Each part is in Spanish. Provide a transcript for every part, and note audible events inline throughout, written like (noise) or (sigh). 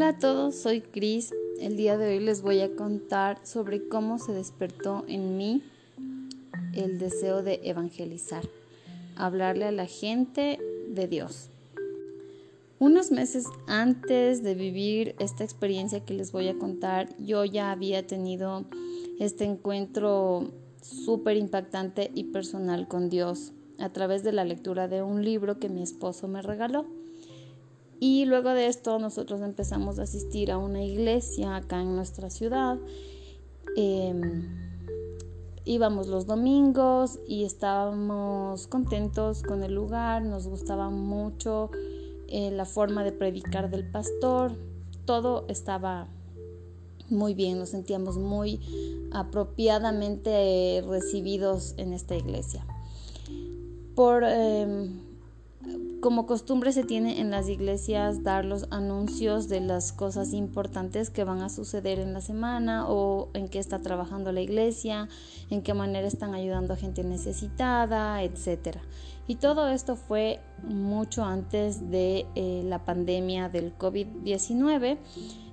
Hola a todos, soy Cris. El día de hoy les voy a contar sobre cómo se despertó en mí el deseo de evangelizar, hablarle a la gente de Dios. Unos meses antes de vivir esta experiencia que les voy a contar, yo ya había tenido este encuentro súper impactante y personal con Dios a través de la lectura de un libro que mi esposo me regaló. Y luego de esto nosotros empezamos a asistir a una iglesia acá en nuestra ciudad. Em, íbamos los domingos y estábamos contentos con el lugar, nos gustaba mucho eh, la forma de predicar del pastor, todo estaba muy bien, nos sentíamos muy apropiadamente recibidos en esta iglesia. Por em, como costumbre se tiene en las iglesias dar los anuncios de las cosas importantes que van a suceder en la semana o en qué está trabajando la iglesia, en qué manera están ayudando a gente necesitada, etc. Y todo esto fue mucho antes de eh, la pandemia del COVID-19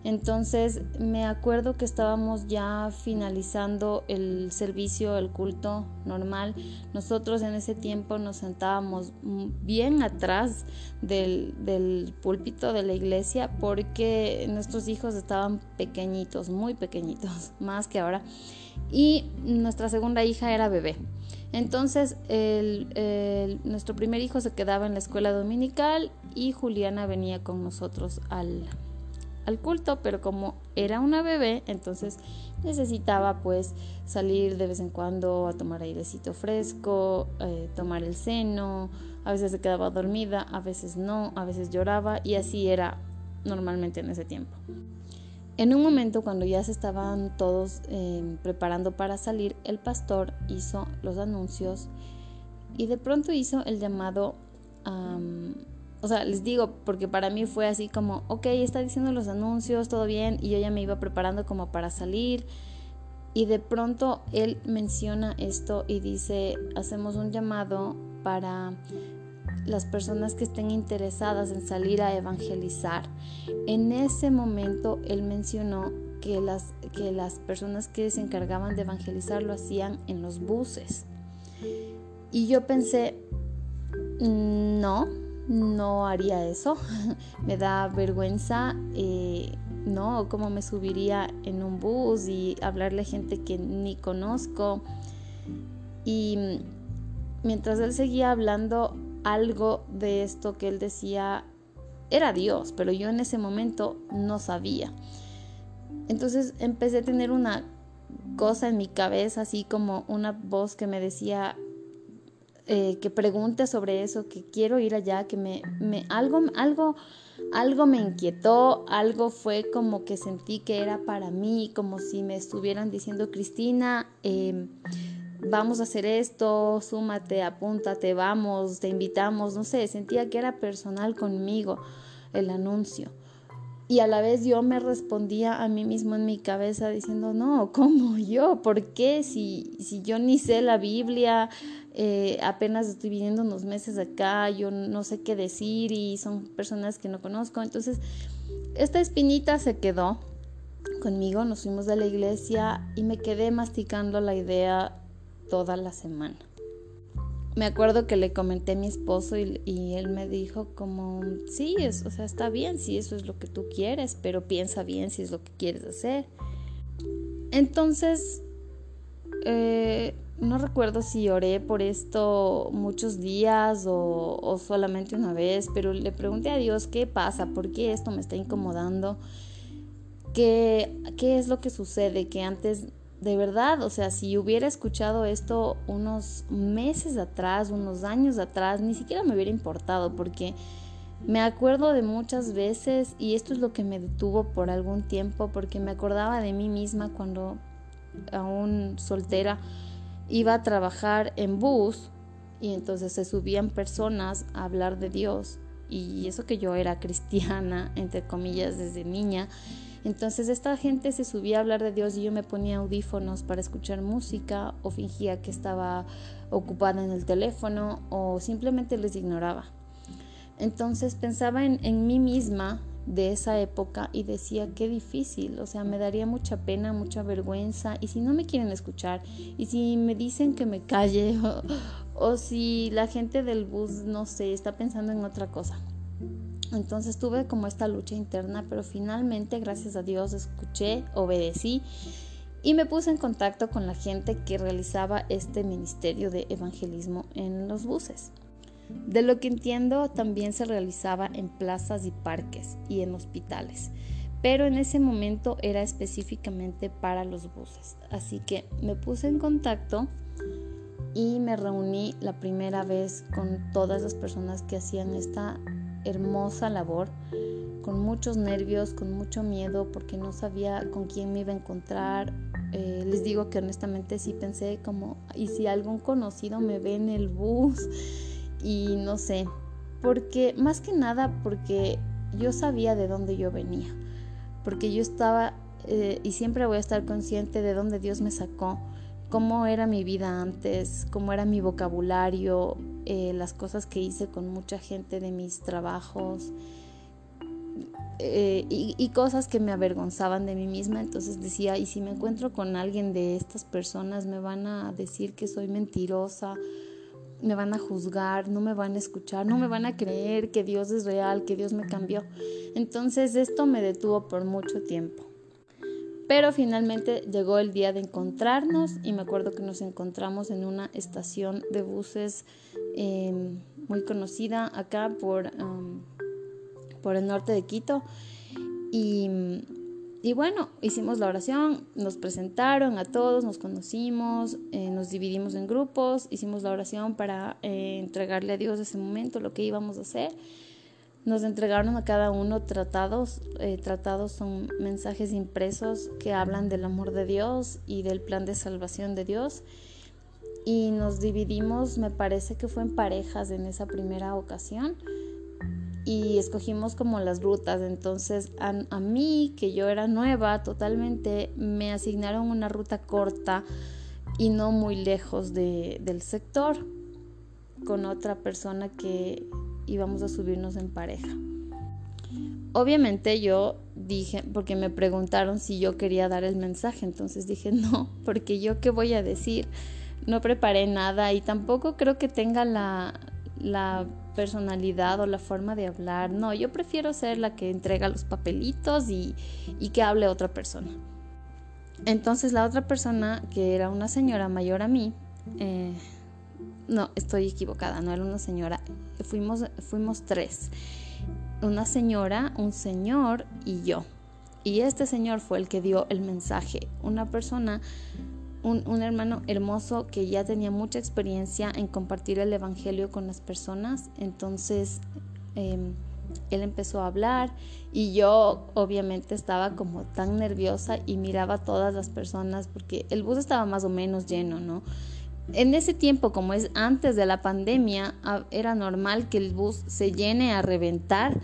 entonces me acuerdo que estábamos ya finalizando el servicio, el culto normal. Nosotros en ese tiempo nos sentábamos bien atrás del, del púlpito de la iglesia porque nuestros hijos estaban pequeñitos, muy pequeñitos, (laughs) más que ahora. Y nuestra segunda hija era bebé. Entonces nuestro primer hijo se quedaba en la escuela dominical y Juliana venía con nosotros al, culto, pero como era una bebé, entonces necesitaba pues salir de vez en cuando a tomar airecito fresco, eh, tomar el seno, a veces se quedaba dormida, a veces no, a veces lloraba y así era normalmente en ese tiempo. En un momento cuando ya se estaban todos eh, preparando para salir, el pastor hizo los anuncios y de pronto hizo el llamado o sea, les digo, porque para mí fue así como, ok, está diciendo los anuncios, todo bien, y yo ya me iba preparando como para salir. Y de pronto él menciona esto y dice, hacemos un llamado para las personas que estén interesadas en salir a evangelizar. En ese momento él mencionó que las, que las personas que se encargaban de evangelizar lo hacían en los buses. Y yo pensé, no, no haría eso. (laughs) me da vergüenza, eh, ¿no? Cómo me subiría en un bus y hablarle a gente que ni conozco. Y mientras él seguía hablando, algo de esto que él decía era Dios, pero yo en ese momento no sabía. Entonces empecé a tener una cosa en mi cabeza, así como una voz que me decía, eh, que pregunte sobre eso, que quiero ir allá, que me, me, algo, algo, algo me inquietó, algo fue como que sentí que era para mí, como si me estuvieran diciendo, Cristina, em, vamos a hacer esto, súmate, apúntate, vamos, te invitamos, no sé, sentía que era personal conmigo el anuncio. Y a la vez yo me respondía a mí mismo en mi cabeza diciendo, no, ¿cómo yo? ¿Por qué? Si, si yo ni sé la Biblia, eh, apenas estoy viviendo unos meses acá, yo no sé qué decir y son personas que no conozco. Entonces, esta espinita se quedó conmigo, nos fuimos de la iglesia y me quedé masticando la idea toda la semana. Me acuerdo que le comenté a mi esposo y, él me dijo como, sí, o sea, está bien si eso es lo que tú quieres, pero piensa bien si es lo que quieres hacer. Entonces, eh, no recuerdo si oré por esto muchos días o, o, solamente una vez, pero le pregunté a Dios qué pasa, por qué esto me está incomodando, qué, qué es lo que sucede, que antes de verdad, o sea, si hubiera escuchado esto unos meses atrás, unos años atrás, ni siquiera me hubiera importado porque me acuerdo de muchas veces y esto es lo que me detuvo por algún tiempo porque me acordaba de mí misma cuando aún soltera iba a trabajar en bus y entonces se subían personas a hablar de Dios y eso que yo era cristiana, entre comillas, desde niña entonces esta gente se subía a hablar de Dios y yo me ponía audífonos para escuchar música o fingía que estaba ocupada en el teléfono o simplemente les ignoraba. Entonces pensaba en, mí misma, de esa época y decía qué difícil, o sea, me daría mucha pena, mucha vergüenza y si no me quieren escuchar y si me dicen que me calle (laughs) o, o si la gente del bus, no sé, está pensando en otra cosa. Entonces tuve como esta lucha interna, pero finalmente, gracias a Dios, escuché, obedecí y me puse en contacto con la gente que realizaba este ministerio de evangelismo en los buses. De lo que entiendo, también se realizaba en plazas y parques y en hospitales, pero en ese momento era específicamente para los buses. Así que me puse en contacto y me reuní la primera vez con todas las personas que hacían esta hermosa labor, con muchos nervios, con mucho miedo, porque no sabía con quién me iba a encontrar. Eh, les digo que honestamente sí pensé como, ¿y si algún conocido me ve en el bus? y no sé, porque más que nada porque yo sabía de dónde yo venía, porque yo estaba eh, y siempre voy a estar consciente de dónde Dios me sacó, cómo era mi vida antes, cómo era mi vocabulario, eh, las cosas que hice con mucha gente de mis trabajos. Eh, y, y, cosas que me avergonzaban de mí misma, entonces decía, y si me encuentro con alguien de estas personas, me van a decir que soy mentirosa, me van a juzgar, no me van a escuchar, no me van a creer que Dios es real, que Dios me cambió. Entonces esto me detuvo por mucho tiempo. Pero finalmente llegó el día de encontrarnos y me acuerdo que nos encontramos en una estación de buses em, muy conocida acá por, por el norte de Quito. Y y bueno, hicimos la oración, nos presentaron a todos, nos conocimos, eh, nos dividimos en grupos, hicimos la oración para eh, entregarle a Dios ese momento lo que íbamos a hacer. Nos entregaron a cada uno tratados. Eh, tratados son mensajes impresos que hablan del amor de Dios y del plan de salvación de Dios. Y nos dividimos, me parece que fue en parejas en esa primera ocasión y escogimos como las rutas. Entonces a, mí, que yo era nueva totalmente, me asignaron una ruta corta y no muy lejos del sector con otra persona que íbamos a subirnos en pareja. Obviamente yo dije, porque me preguntaron si yo quería dar el mensaje, entonces dije (laughs) no, porque yo qué voy a decir, no preparé nada y tampoco creo que tenga la, personalidad o la forma de hablar. No, yo prefiero ser la que entrega los papelitos y, que hable otra persona. Entonces la otra persona, que era una señora mayor a mí, eh, no, estoy equivocada, no era una señora, fuimos, fuimos tres. Una señora, un señor y yo. Y este señor fue el que dio el mensaje. Una persona un, hermano hermoso que ya tenía mucha experiencia en compartir el Evangelio con las personas. Entonces em, él empezó a hablar y yo obviamente estaba como tan nerviosa y miraba a todas las personas porque el bus estaba más o menos lleno, ¿no? En ese tiempo, como es antes de la pandemia, era normal que el bus se llene a reventar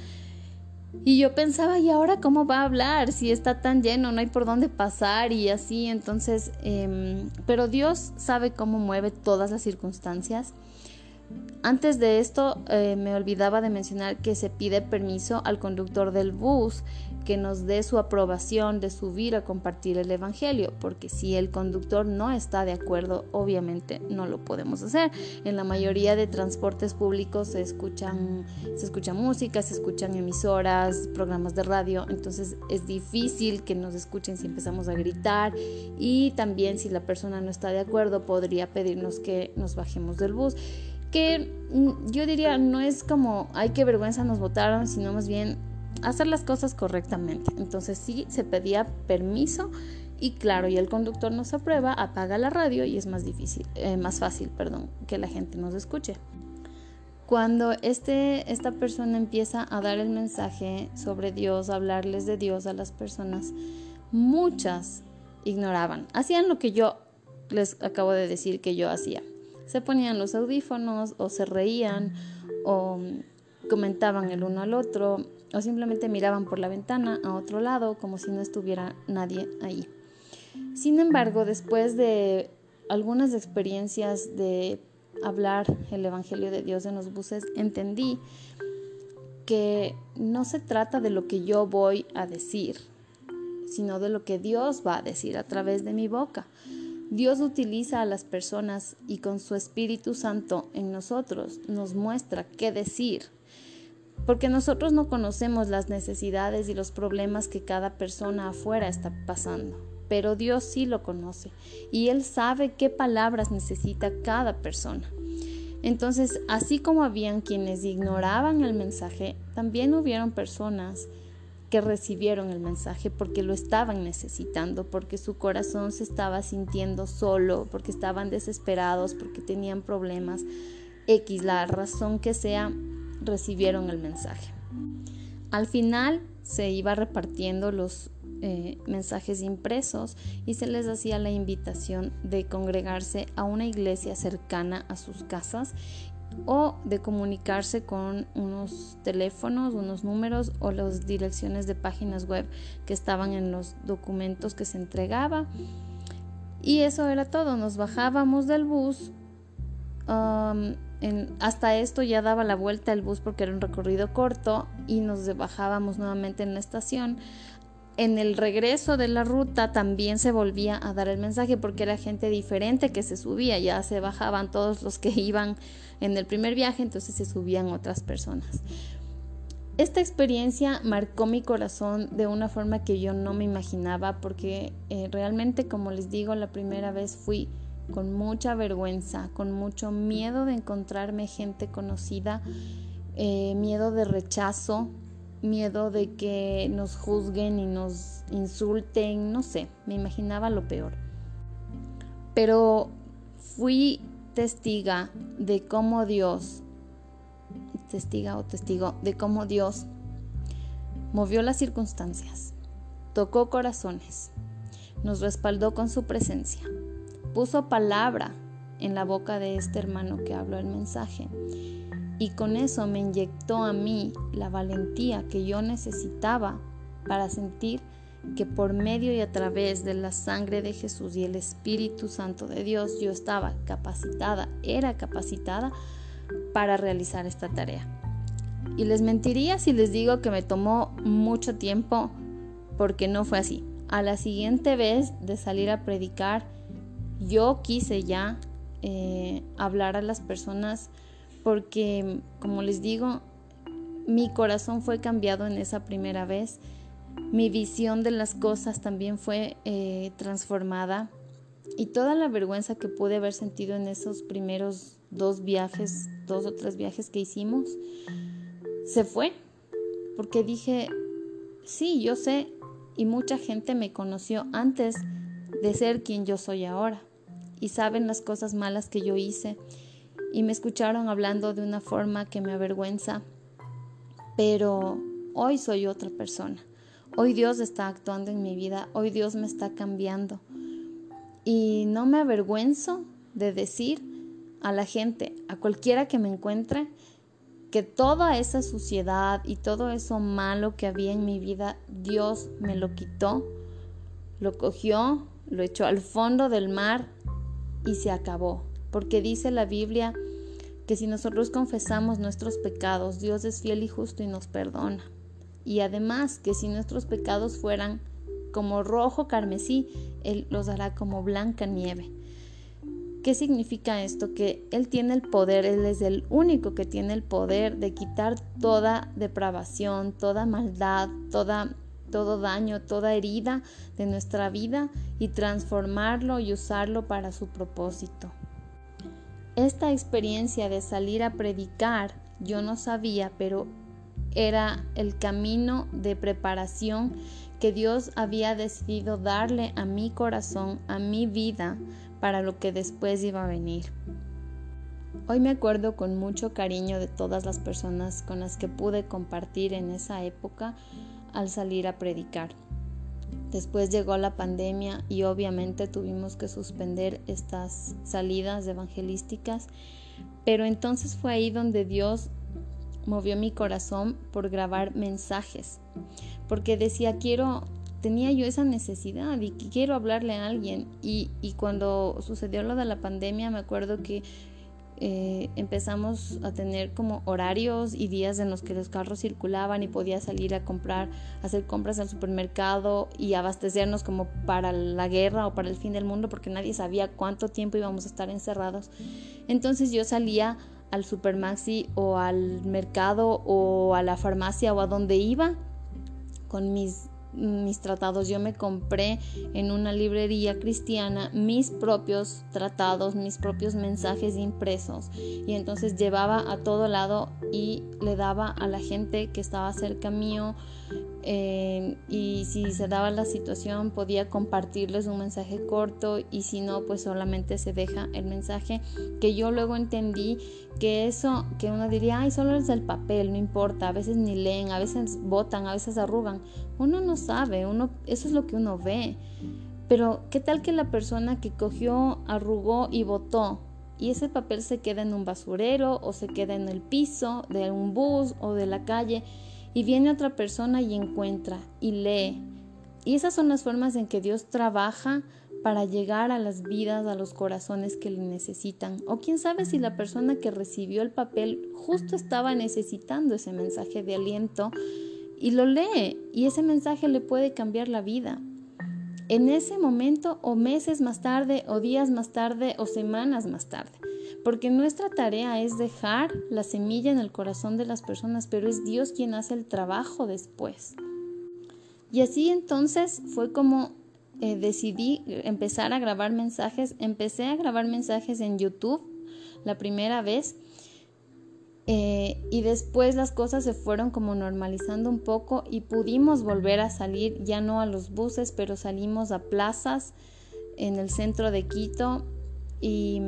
y yo pensaba, ¿y ahora cómo va a hablar? Si está tan lleno, no hay por dónde pasar y así. Entonces, em, pero Dios sabe cómo mueve todas las circunstancias. Antes de esto, eh, me olvidaba de mencionar que se pide permiso al conductor del bus que nos dé su aprobación de subir a compartir el Evangelio, porque si el conductor no está de acuerdo, obviamente no lo podemos hacer. En la mayoría de transportes públicos se escuchan, se escucha música, se escuchan emisoras, programas de radio, entonces es difícil que nos escuchen si empezamos a gritar y también si la persona no está de acuerdo podría pedirnos que nos bajemos del bus que mm, yo diría no es como ay qué vergüenza nos votaron, sino más bien hacer las cosas correctamente. Entonces sí se pedía permiso y claro, y el conductor nos aprueba, apaga la radio y es más difícil, eh, más fácil, perdón, que la gente nos escuche. Cuando este, esta persona empieza a dar el mensaje sobre Dios, hablarles de Dios a las personas, muchas ignoraban, hacían lo que yo les acabo de decir que yo hacía. Se ponían los audífonos o se reían o comentaban el uno al otro o simplemente miraban por la ventana a otro lado como si no estuviera nadie ahí. Sin embargo, después de algunas experiencias de hablar el Evangelio de Dios en los buses, entendí que no se trata de lo que yo voy a decir, sino de lo que Dios va a decir a través de mi boca. Dios utiliza a las personas y con su Espíritu Santo en nosotros nos muestra qué decir, porque nosotros no conocemos las necesidades y los problemas que cada persona afuera está pasando, pero Dios sí lo conoce y Él sabe qué palabras necesita cada persona. Entonces, así como habían quienes ignoraban el mensaje, también hubieron personas que recibieron el mensaje porque lo estaban necesitando, porque su corazón se estaba sintiendo solo, porque estaban desesperados, porque tenían problemas. X, la razón que sea, recibieron el mensaje. Al final se iba repartiendo los eh, mensajes impresos y se les hacía la invitación de congregarse a una iglesia cercana a sus casas o de comunicarse con unos teléfonos, unos números o las direcciones de páginas web que estaban en los documentos que se entregaba. Y eso era todo, nos bajábamos del bus. Um, hasta esto ya daba la vuelta el bus porque era un recorrido corto y nos bajábamos nuevamente en la estación en el regreso de la ruta también se volvía a dar el mensaje porque era gente diferente que se subía, ya se bajaban todos los que iban en el primer viaje, entonces se subían otras personas. Esta experiencia marcó mi corazón de una forma que yo no me imaginaba porque eh, realmente, como les digo, la primera vez fui con mucha vergüenza, con mucho miedo de encontrarme gente conocida, eh, miedo de rechazo, miedo de que nos juzguen y nos insulten, no sé, me imaginaba lo peor. Pero fui testiga de cómo Dios, testiga o testigo, de cómo Dios movió las circunstancias, tocó corazones, nos respaldó con su presencia, puso palabra en la boca de este hermano que habló el mensaje y con eso me inyectó a mí la valentía que yo necesitaba para sentir que por medio y a través de la sangre de Jesús y el Espíritu Santo de Dios yo estaba capacitada, era capacitada para realizar esta tarea. Y les mentiría si les digo que me tomó mucho tiempo porque no fue así. A la siguiente vez de salir a predicar, yo quise ya eh, hablar a las personas porque, como les digo, mi corazón fue cambiado en esa primera vez, mi visión de las cosas también fue eh, transformada. Y toda la vergüenza que pude haber sentido en esos primeros dos viajes, dos o tres viajes que hicimos, se fue, porque dije, sí, yo sé, y mucha gente me conoció antes de ser quien yo soy ahora, y saben las cosas malas que yo hice, y me escucharon hablando de una forma que me avergüenza, pero hoy soy otra persona. Hoy Dios está actuando en mi vida, hoy Dios me está cambiando. Y no me avergüenzo de decir a la gente, a cualquiera que me encuentre, que toda esa suciedad y todo eso malo que había en mi vida, Dios me lo quitó, lo cogió, lo echó al fondo del mar y se acabó porque dice la Biblia que si nosotros confesamos nuestros pecados, Dios es fiel y justo y nos perdona. Y además que si nuestros pecados fueran como rojo carmesí, Él los hará como blanca nieve. ¿Qué significa esto? Que Él tiene el poder, Él es el único que tiene el poder de quitar toda depravación, toda maldad, toda, todo daño, toda herida de nuestra vida y transformarlo y usarlo para su propósito. Esta experiencia de salir a predicar, yo no sabía, pero era el camino de preparación que Dios había decidido darle a mi corazón, a mi vida, para lo que después iba a venir. Hoy me acuerdo con mucho cariño de todas las personas con las que pude compartir en esa época al salir a predicar. Después llegó la pandemia y obviamente tuvimos que suspender estas salidas evangelísticas, pero entonces fue ahí donde Dios movió mi corazón por grabar mensajes, porque decía, quiero, tenía yo esa necesidad y quiero hablarle a alguien. Y, y cuando sucedió lo de la pandemia, me acuerdo que eh, empezamos a tener como horarios y días en los que los carros circulaban y podía salir a comprar, hacer compras al supermercado y abastecernos como para la guerra o para el fin del mundo porque nadie sabía cuánto tiempo íbamos a estar encerrados. Entonces yo salía al supermaxi o al mercado o a la farmacia o a donde iba con mis mis tratados. Yo me compré en una librería cristiana mis propios tratados, mis propios mensajes impresos. Y entonces llevaba a todo lado y le daba a la gente que estaba cerca mío y si se daba la situación podía compartirles un mensaje corto y si no pues solamente se deja el mensaje que yo luego entendí que eso que uno diría ay solo es el papel no importa a veces ni leen a veces votan a veces arrugan uno no sabe uno eso es lo que uno ve. Pero qué tal que la persona que cogió arrugó y votó y ese papel se queda en un basurero o se queda en el piso de un bus o de la calle y viene otra persona y encuentra y lee. Y esas son las formas en que Dios trabaja para llegar a las vidas, a los corazones que le necesitan. O quién sabe si la persona que recibió el papel justo estaba necesitando ese mensaje de aliento y lo lee y ese mensaje le puede cambiar la vida. En ese momento o meses más tarde o días más tarde o semanas más tarde porque nuestra tarea es dejar la semilla en el corazón de las personas, pero es Dios quien hace el trabajo después. Y así entonces fue como eh, decidí empezar a grabar mensajes. Empecé a grabar mensajes en YouTube la primera vez eh, y después las cosas se fueron como normalizando un poco y pudimos volver a salir, ya no a los buses, pero salimos a plazas en el centro de Quito y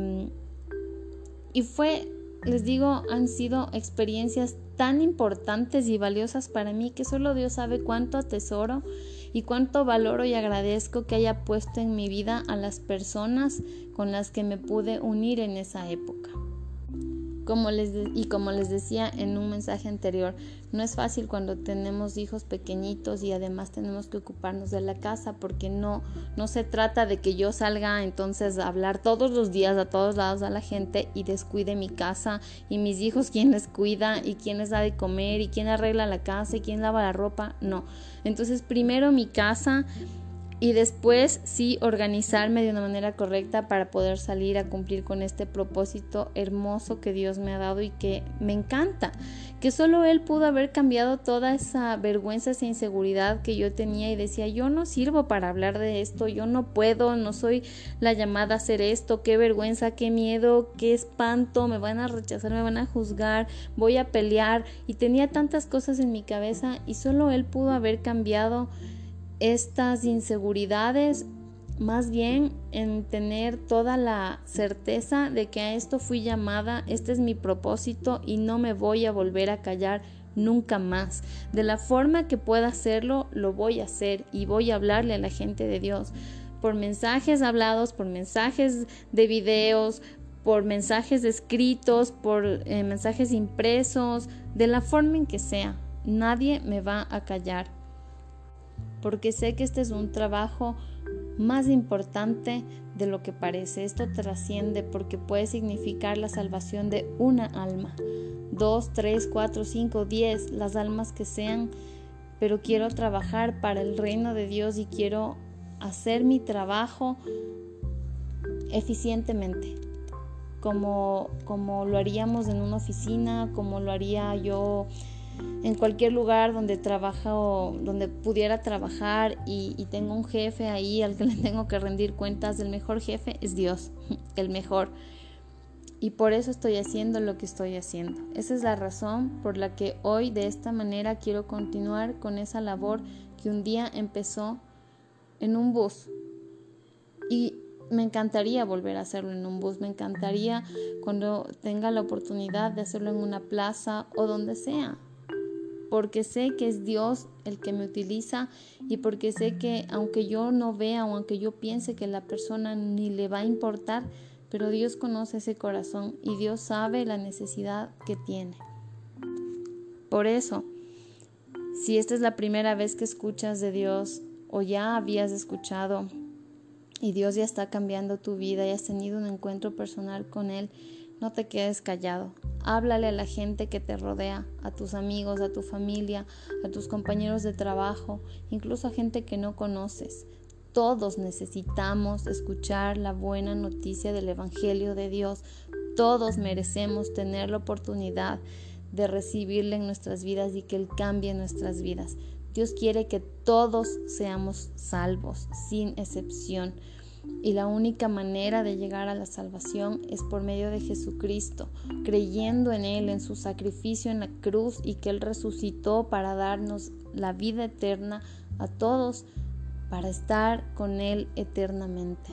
y fue, les digo, han sido experiencias tan importantes y valiosas para mí que solo Dios sabe cuánto atesoro y cuánto valoro y agradezco que haya puesto en mi vida a las personas con las que me pude unir en esa época. Como les y como les decía en un mensaje anterior, no es fácil cuando tenemos hijos pequeñitos y además tenemos que ocuparnos de la casa porque no, no se trata de que yo salga entonces a hablar todos los días a todos lados a la gente y descuide mi casa y mis hijos quién les cuida y quién les da de comer y quién arregla la casa y quién lava la ropa. No. Entonces primero mi casa y después sí organizarme de una manera correcta para poder salir a cumplir con este propósito hermoso que Dios me ha dado y que me encanta, que solo Él pudo haber cambiado toda esa vergüenza, esa inseguridad que yo tenía y decía, yo no sirvo para hablar de esto, yo no puedo, no soy la llamada a hacer esto, qué vergüenza, qué miedo, qué espanto, me van a rechazar, me van a juzgar, voy a pelear y tenía tantas cosas en mi cabeza y solo Él pudo haber cambiado estas inseguridades más bien en tener toda la certeza de que a esto fui llamada, este es mi propósito y no me voy a volver a callar nunca más. De la forma que pueda hacerlo, lo voy a hacer y voy a hablarle a la gente de Dios por mensajes hablados, por mensajes de videos, por mensajes escritos, por eh, mensajes impresos, de la forma en que sea. Nadie me va a callar porque sé que este es un trabajo más importante de lo que parece. Esto trasciende porque puede significar la salvación de una alma, dos, tres, cuatro, cinco, diez, las almas que sean, pero quiero trabajar para el reino de Dios y quiero hacer mi trabajo eficientemente, como, como lo haríamos en una oficina, como lo haría yo en cualquier lugar donde trabajo, donde pudiera trabajar y, y, tengo un jefe ahí al que (laughs) le tengo que rendir cuentas, el mejor jefe es Dios, (laughs) el mejor. Y por eso estoy haciendo lo que estoy haciendo. Esa es la razón por la que hoy de esta manera quiero continuar con esa labor que un día empezó en un bus. Y me encantaría volver a hacerlo en un bus, me encantaría cuando tenga la oportunidad de hacerlo en una plaza o donde sea porque sé que es Dios el que me utiliza y porque sé que aunque yo no vea o aunque yo piense que la persona ni le va a importar, pero Dios conoce ese corazón y Dios sabe la necesidad que tiene. Por eso, si esta es la primera vez que escuchas de Dios o ya habías escuchado y Dios ya está cambiando tu vida y has tenido un encuentro personal con Él, no te quedes callado. Háblale a la gente que te rodea, a tus amigos, a tu familia, a tus compañeros de trabajo, incluso a gente que no conoces. Todos necesitamos escuchar la buena noticia del Evangelio de Dios. Todos merecemos tener la oportunidad de recibirle en nuestras vidas y que Él cambie nuestras vidas. Dios quiere que todos seamos salvos, sin excepción. Y la única manera de llegar a la salvación es por medio de Jesucristo, creyendo en Él, en su sacrificio en la cruz y que Él resucitó para darnos la vida eterna a todos, para estar con Él eternamente.